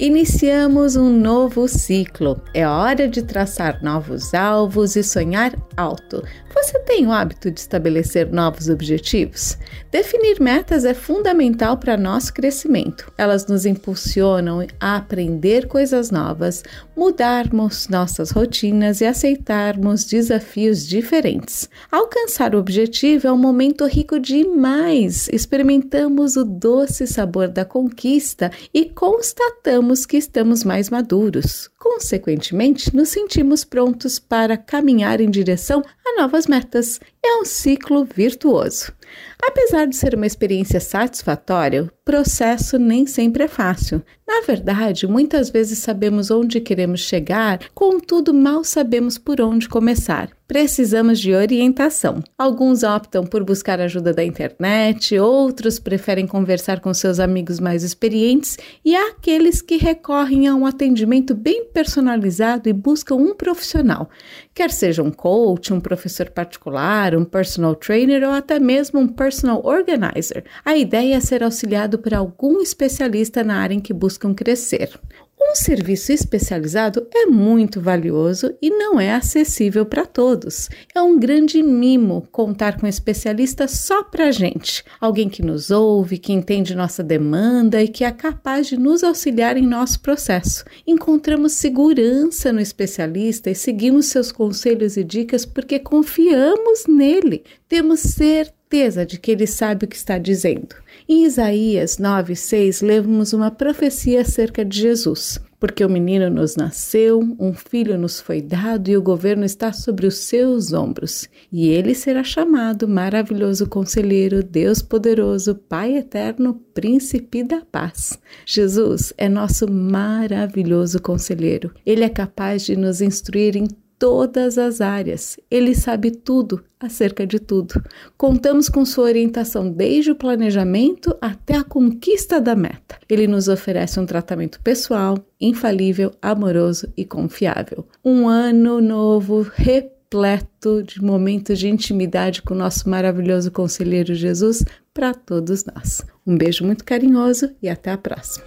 Iniciamos um novo ciclo. É hora de traçar novos alvos e sonhar alto. Você tem o hábito de estabelecer novos objetivos? Definir metas é fundamental para nosso crescimento. Elas nos impulsionam a aprender coisas novas, mudarmos nossas rotinas e aceitarmos desafios diferentes. Alcançar o objetivo é um momento rico demais. Experimentamos o doce sabor da conquista e constatamos que estamos mais maduros. Consequentemente, nos sentimos prontos para caminhar em direção a novas metas. É um ciclo virtuoso. Apesar de ser uma experiência satisfatória, o processo nem sempre é fácil. Na verdade, muitas vezes sabemos onde queremos chegar, contudo, mal sabemos por onde começar. Precisamos de orientação. Alguns optam por buscar ajuda da internet, outros preferem conversar com seus amigos mais experientes e há aqueles que recorrem a um atendimento bem personalizado e buscam um profissional, quer seja um coach, um professor particular, um personal trainer ou até mesmo um personal organizer. A ideia é ser auxiliado por algum especialista na área em que buscam crescer. Um serviço especializado é muito valioso e não é acessível para todos. É um grande mimo contar com um especialista só para gente, alguém que nos ouve, que entende nossa demanda e que é capaz de nos auxiliar em nosso processo. Encontramos segurança no especialista e seguimos seus conselhos e dicas porque confiamos nele. Temos certeza de que ele sabe o que está dizendo. Em Isaías 9,6, lemos uma profecia acerca de Jesus. Porque o menino nos nasceu, um filho nos foi dado e o governo está sobre os seus ombros. E ele será chamado Maravilhoso Conselheiro, Deus Poderoso, Pai Eterno, Príncipe da Paz. Jesus é nosso maravilhoso conselheiro. Ele é capaz de nos instruir em todas as áreas. Ele sabe tudo acerca de tudo. Contamos com sua orientação desde o planejamento até a conquista da meta. Ele nos oferece um tratamento pessoal, infalível, amoroso e confiável. Um ano novo repleto de momentos de intimidade com o nosso maravilhoso conselheiro Jesus para todos nós. Um beijo muito carinhoso e até a próxima.